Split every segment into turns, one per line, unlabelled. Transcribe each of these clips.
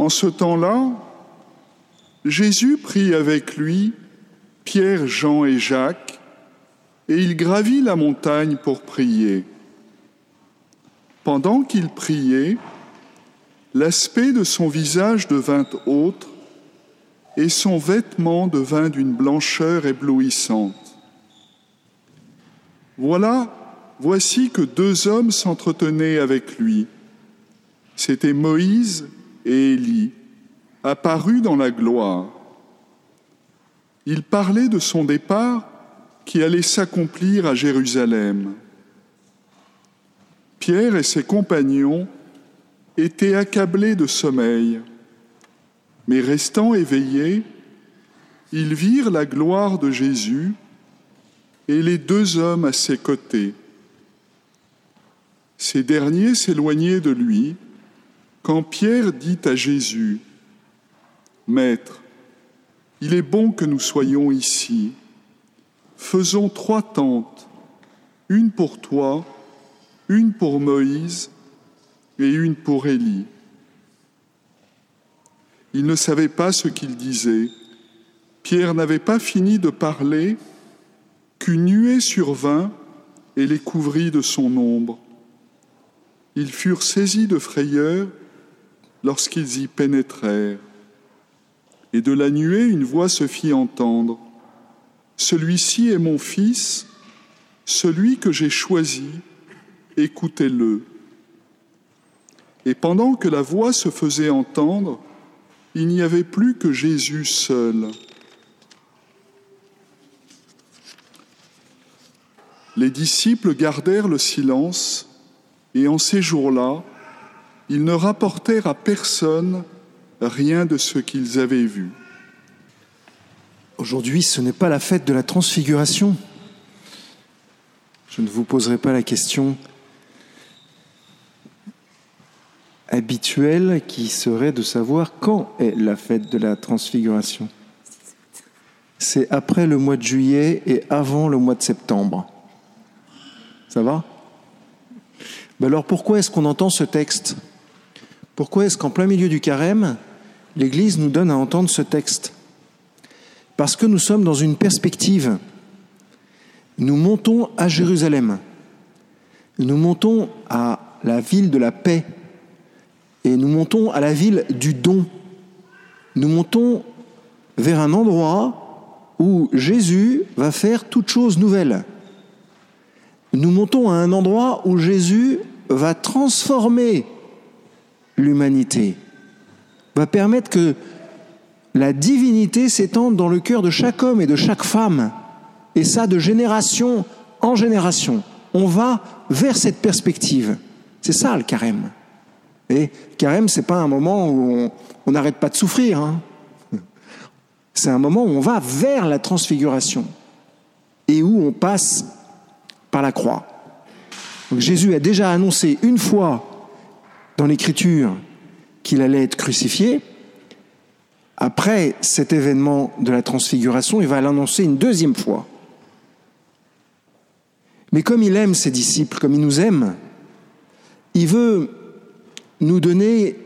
En ce temps-là, Jésus prit avec lui Pierre, Jean et Jacques, et il gravit la montagne pour prier. Pendant qu'il priait, l'aspect de son visage devint autre, et son vêtement devint d'une blancheur éblouissante. Voilà, voici que deux hommes s'entretenaient avec lui. C'étaient Moïse et Élie, apparus dans la gloire. Il parlait de son départ qui allait s'accomplir à Jérusalem. Pierre et ses compagnons étaient accablés de sommeil, mais restant éveillés, ils virent la gloire de Jésus et les deux hommes à ses côtés. Ces derniers s'éloignaient de lui quand Pierre dit à Jésus, Maître, il est bon que nous soyons ici. Faisons trois tentes, une pour toi, une pour Moïse et une pour Élie. Il ne savait pas ce qu'il disait. Pierre n'avait pas fini de parler qu'une nuée survint et les couvrit de son ombre. Ils furent saisis de frayeur lorsqu'ils y pénétrèrent. Et de la nuée, une voix se fit entendre. Celui-ci est mon fils, celui que j'ai choisi, écoutez-le. Et pendant que la voix se faisait entendre, il n'y avait plus que Jésus seul. Les disciples gardèrent le silence et en ces jours-là, ils ne rapportèrent à personne rien de ce qu'ils avaient vu.
Aujourd'hui, ce n'est pas la fête de la transfiguration. Je ne vous poserai pas la question habituelle qui serait de savoir quand est la fête de la transfiguration. C'est après le mois de juillet et avant le mois de septembre. Ça va? Ben Alors pourquoi est-ce qu'on entend ce texte? Pourquoi est-ce qu'en plein milieu du carême, l'Église nous donne à entendre ce texte? Parce que nous sommes dans une perspective. Nous montons à Jérusalem. Nous montons à la ville de la paix et nous montons à la ville du don. Nous montons vers un endroit où Jésus va faire toute chose nouvelle. Nous montons à un endroit où Jésus va transformer l'humanité, va permettre que la divinité s'étende dans le cœur de chaque homme et de chaque femme, et ça de génération en génération. On va vers cette perspective. C'est ça le carême. Et carême, c'est pas un moment où on n'arrête pas de souffrir. Hein. C'est un moment où on va vers la transfiguration et où on passe par la croix. Jésus a déjà annoncé une fois dans l'Écriture qu'il allait être crucifié. Après cet événement de la transfiguration, il va l'annoncer une deuxième fois. Mais comme il aime ses disciples, comme il nous aime, il veut nous donner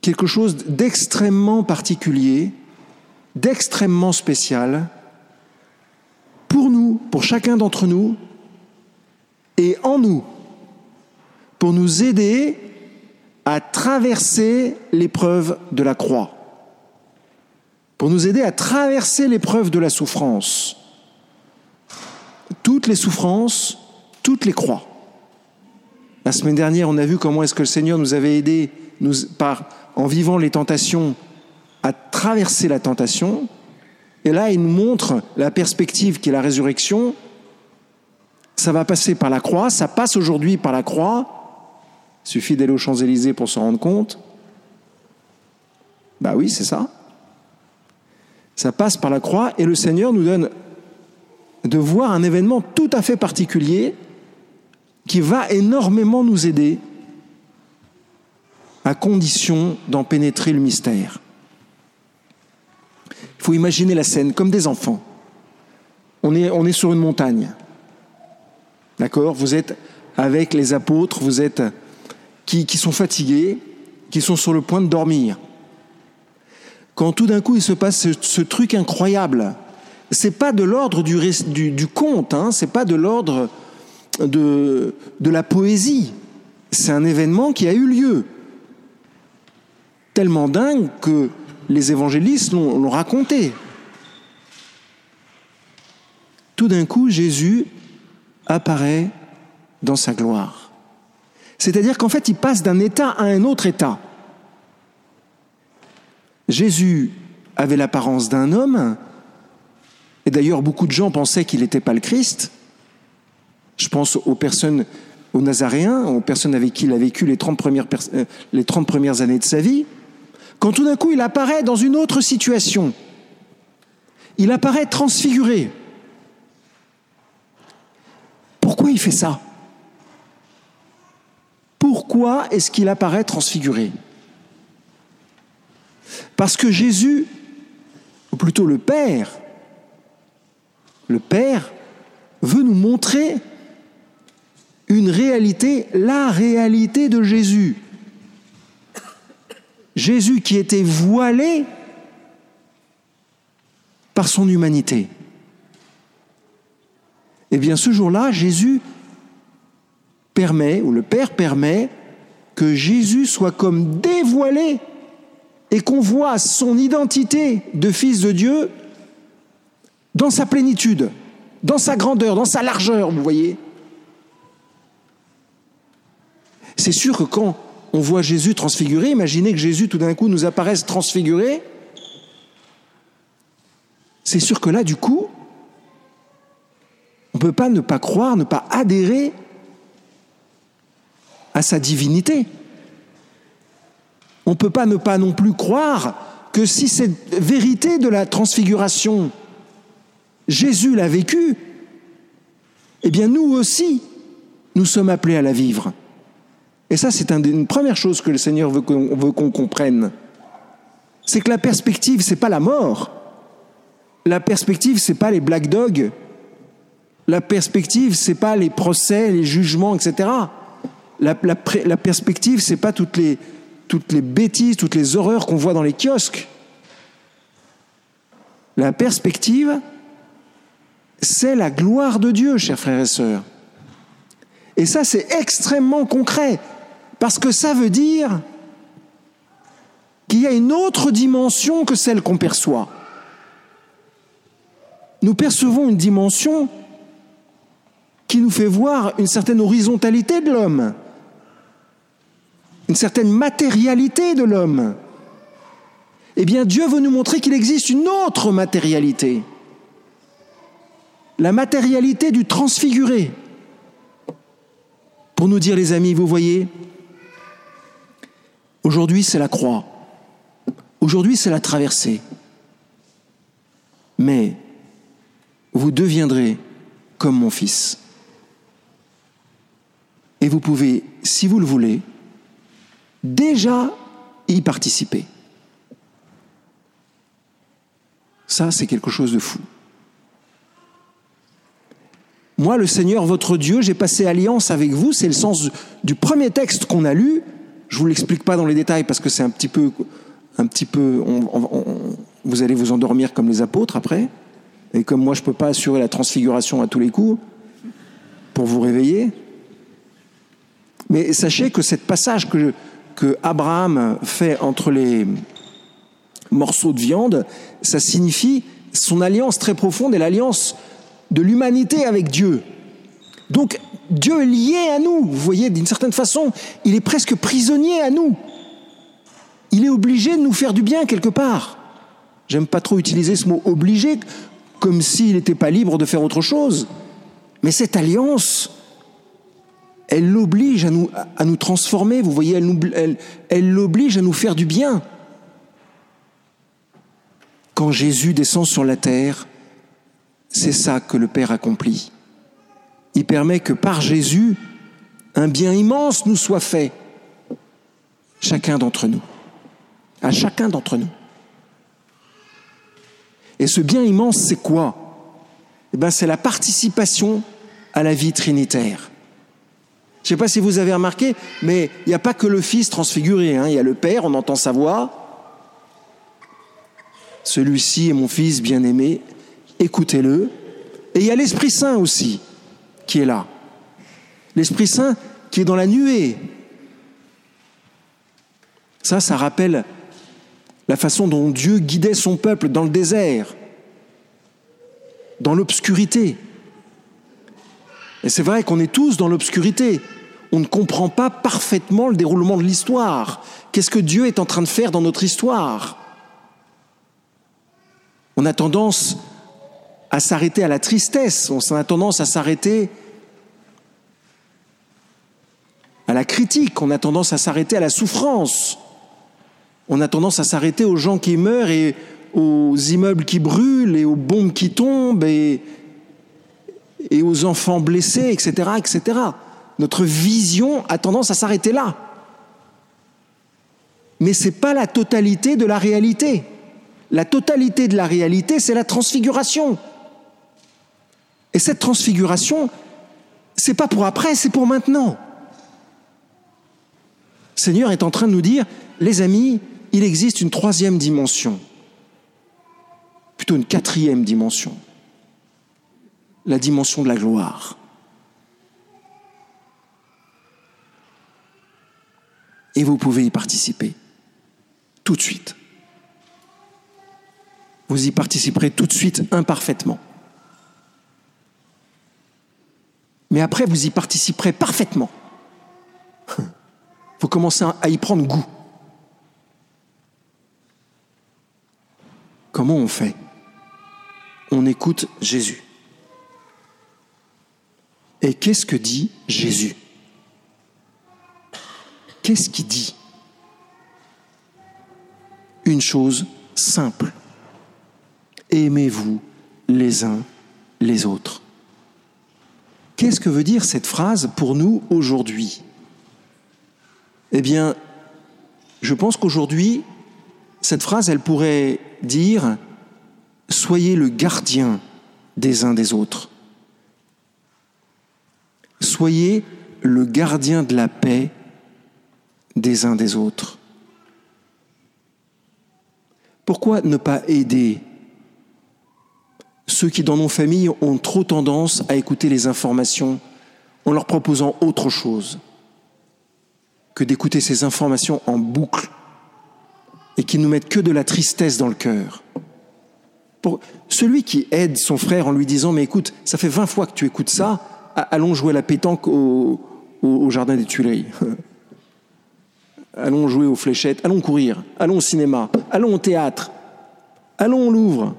quelque chose d'extrêmement particulier, d'extrêmement spécial, pour nous, pour chacun d'entre nous, et en nous, pour nous aider à traverser l'épreuve de la croix, pour nous aider à traverser l'épreuve de la souffrance, toutes les souffrances, toutes les croix. La semaine dernière, on a vu comment est-ce que le Seigneur nous avait aidés nous, par, en vivant les tentations à traverser la tentation. Et là, il nous montre la perspective qui est la résurrection. Ça va passer par la croix, ça passe aujourd'hui par la croix. Suffit d'aller aux Champs-Élysées pour s'en rendre compte. Bah oui, c'est ça. Ça passe par la croix et le Seigneur nous donne de voir un événement tout à fait particulier qui va énormément nous aider à condition d'en pénétrer le mystère. Il faut imaginer la scène comme des enfants. On est, on est sur une montagne. D'accord? Vous êtes avec les apôtres, vous êtes qui, sont fatigués, qui sont sur le point de dormir. Quand tout d'un coup il se passe ce, truc incroyable, c'est pas de l'ordre du, conte, hein, c'est pas de l'ordre de la poésie. C'est un événement qui a eu lieu. Tellement dingue que les évangélistes l'ont raconté. Tout d'un coup, Jésus apparaît dans sa gloire. C'est-à-dire qu'en fait, il passe d'un état à un autre état. Jésus avait l'apparence d'un homme, et d'ailleurs beaucoup de gens pensaient qu'il n'était pas le Christ. Je pense aux personnes, aux Nazaréens, aux personnes avec qui il a vécu les 30 premières, euh, les 30 premières années de sa vie. Quand tout d'un coup il apparaît dans une autre situation, il apparaît transfiguré. Pourquoi il fait ça? Pourquoi est-ce qu'il apparaît transfiguré? Parce que Jésus, ou plutôt le Père, le Père veut nous montrer une réalité, la réalité de Jésus. Jésus qui était voilé par son humanité. Eh bien, ce jour-là, Jésus permet, ou le Père permet, que Jésus soit comme dévoilé et qu'on voit son identité de fils de Dieu dans sa plénitude, dans sa grandeur, dans sa largeur, vous voyez. C'est sûr que quand on voit Jésus transfiguré, imaginez que Jésus tout d'un coup nous apparaisse transfiguré, c'est sûr que là, du coup, on ne peut pas ne pas croire, ne pas adhérer à sa divinité. On ne peut pas ne pas non plus croire que si cette vérité de la transfiguration, Jésus l'a vécue, eh bien nous aussi, nous sommes appelés à la vivre. Et ça, c'est une première chose que le Seigneur veut qu'on comprenne. C'est que la perspective, c'est pas la mort. La perspective, c'est pas les black dogs la perspective, c'est pas les procès, les jugements, etc. La, la perspective, c'est pas toutes les, toutes les bêtises, toutes les horreurs qu'on voit dans les kiosques. La perspective, c'est la gloire de Dieu, chers frères et sœurs. Et ça, c'est extrêmement concret, parce que ça veut dire qu'il y a une autre dimension que celle qu'on perçoit. Nous percevons une dimension qui nous fait voir une certaine horizontalité de l'homme, une certaine matérialité de l'homme. Eh bien, Dieu veut nous montrer qu'il existe une autre matérialité, la matérialité du transfiguré. Pour nous dire, les amis, vous voyez, aujourd'hui c'est la croix, aujourd'hui c'est la traversée, mais vous deviendrez comme mon fils. Et vous pouvez, si vous le voulez, déjà y participer. Ça, c'est quelque chose de fou. Moi, le Seigneur, votre Dieu, j'ai passé alliance avec vous. C'est le sens du premier texte qu'on a lu. Je vous l'explique pas dans les détails parce que c'est un petit peu, un petit peu. vous allez vous endormir comme les apôtres après. Et comme moi, je peux pas assurer la transfiguration à tous les coups pour vous réveiller. Mais sachez que ce passage que, que Abraham fait entre les morceaux de viande, ça signifie son alliance très profonde et l'alliance de l'humanité avec Dieu. Donc Dieu est lié à nous, vous voyez, d'une certaine façon, il est presque prisonnier à nous. Il est obligé de nous faire du bien quelque part. J'aime pas trop utiliser ce mot obligé, comme s'il n'était pas libre de faire autre chose. Mais cette alliance, elle l'oblige à nous, à nous transformer, vous voyez, elle l'oblige à nous faire du bien. Quand Jésus descend sur la terre, c'est ça que le Père accomplit. Il permet que par Jésus, un bien immense nous soit fait, chacun d'entre nous, à chacun d'entre nous. Et ce bien immense, c'est quoi? Eh ben, C'est la participation à la vie trinitaire. Je ne sais pas si vous avez remarqué, mais il n'y a pas que le Fils transfiguré. Hein. Il y a le Père, on entend sa voix. Celui-ci est mon Fils bien-aimé, écoutez-le. Et il y a l'Esprit Saint aussi qui est là. L'Esprit Saint qui est dans la nuée. Ça, ça rappelle la façon dont Dieu guidait son peuple dans le désert, dans l'obscurité. Et c'est vrai qu'on est tous dans l'obscurité. On ne comprend pas parfaitement le déroulement de l'histoire. Qu'est-ce que Dieu est en train de faire dans notre histoire? On a tendance à s'arrêter à la tristesse, on a tendance à s'arrêter à la critique, on a tendance à s'arrêter à la souffrance, on a tendance à s'arrêter aux gens qui meurent et aux immeubles qui brûlent et aux bombes qui tombent et, aux enfants blessés, etc., etc. Notre vision a tendance à s'arrêter là. Mais ce n'est pas la totalité de la réalité. La totalité de la réalité, c'est la transfiguration. Et cette transfiguration, c'est pas pour après, c'est pour maintenant. Seigneur est en train de nous dire, les amis, il existe une troisième dimension, plutôt une quatrième dimension, la dimension de la gloire. Et vous pouvez y participer tout de suite. Vous y participerez tout de suite imparfaitement. mais après vous y participerez parfaitement. Vous commencez à y prendre goût. Comment on fait? On écoute Jésus. Et qu'est-ce que dit Jésus? Qu'est-ce qu'il dit Une chose simple? Aimez-vous les uns les autres. Qu'est-ce que veut dire cette phrase pour nous aujourd'hui? Eh bien, je pense qu'aujourd'hui, cette phrase, elle pourrait dire Soyez le gardien des uns des autres. Soyez le gardien de la paix des uns des autres. Pourquoi ne pas aider ceux qui, dans nos familles, ont trop tendance à écouter les informations en leur proposant autre chose que d'écouter ces informations en boucle et qui nous mettent que de la tristesse dans le cœur? Celui qui aide son frère en lui disant Mais écoute, ça fait 20 fois que tu écoutes ça, allons jouer à la pétanque au, au jardin des Tuileries. allons jouer aux fléchettes, allons courir, allons au cinéma, allons au théâtre, allons au Louvre.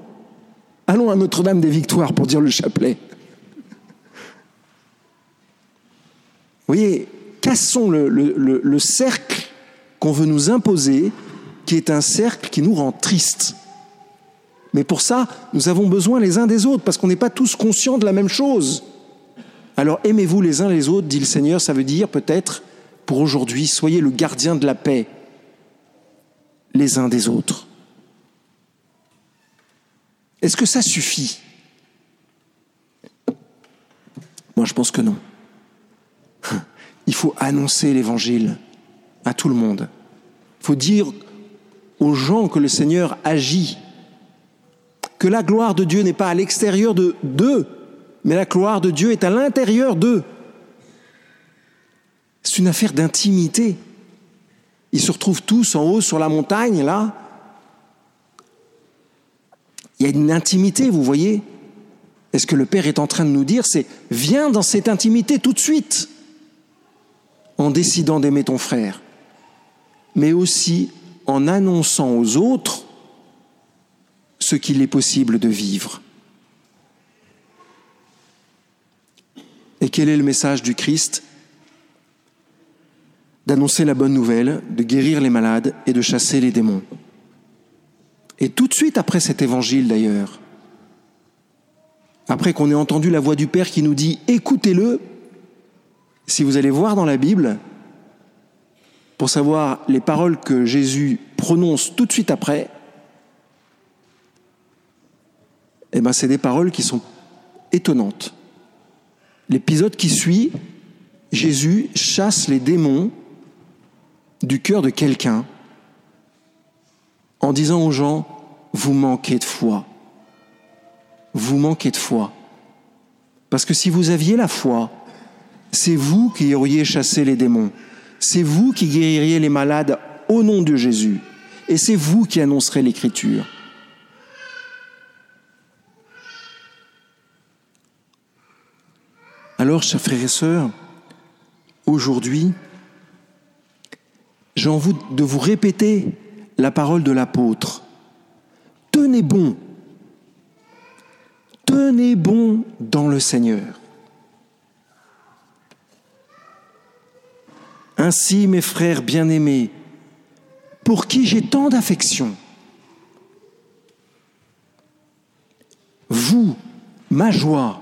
Allons à Notre-Dame des Victoires pour dire le chapelet. Vous voyez, cassons le, le cercle qu'on veut nous imposer, qui est un cercle qui nous rend tristes. Mais pour ça, nous avons besoin les uns des autres, parce qu'on n'est pas tous conscients de la même chose. Alors aimez-vous les uns les autres, dit le Seigneur, ça veut dire peut-être, pour aujourd'hui, soyez le gardien de la paix les uns des autres. Est-ce que ça suffit? Moi, je pense que non. Il faut annoncer l'évangile à tout le monde. Il faut dire aux gens que le Seigneur agit, que la gloire de Dieu n'est pas à l'extérieur de d'eux, mais la gloire de Dieu est à l'intérieur d'eux. C'est une affaire d'intimité. Ils se retrouvent tous en haut sur la montagne, là, il y a une intimité, vous voyez Et ce que le Père est en train de nous dire, c'est viens dans cette intimité tout de suite, en décidant d'aimer ton frère, mais aussi en annonçant aux autres ce qu'il est possible de vivre. Et quel est le message du Christ? D'annoncer la bonne nouvelle, de guérir les malades et de chasser les démons. Et tout de suite après cet évangile d'ailleurs, après qu'on ait entendu la voix du Père qui nous dit écoutez-le, si vous allez voir dans la Bible, pour savoir les paroles que Jésus prononce tout de suite après, eh ben c'est des paroles qui sont étonnantes. L'épisode qui suit Jésus chasse les démons du cœur de quelqu'un en disant aux gens, vous manquez de foi. Vous manquez de foi. Parce que si vous aviez la foi, c'est vous qui auriez chassé les démons. C'est vous qui guéririez les malades au nom de Jésus. Et c'est vous qui annoncerez l'écriture. Alors, chers frères et sœurs, aujourd'hui, j'ai envie de vous répéter la parole de l'apôtre. Tenez bon. Tenez bon dans le Seigneur. Ainsi, mes frères bien-aimés, pour qui j'ai tant d'affection, vous, ma joie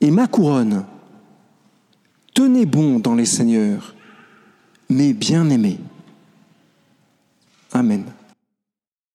et ma couronne, tenez bon dans les seigneurs, mes bien-aimés. Amen.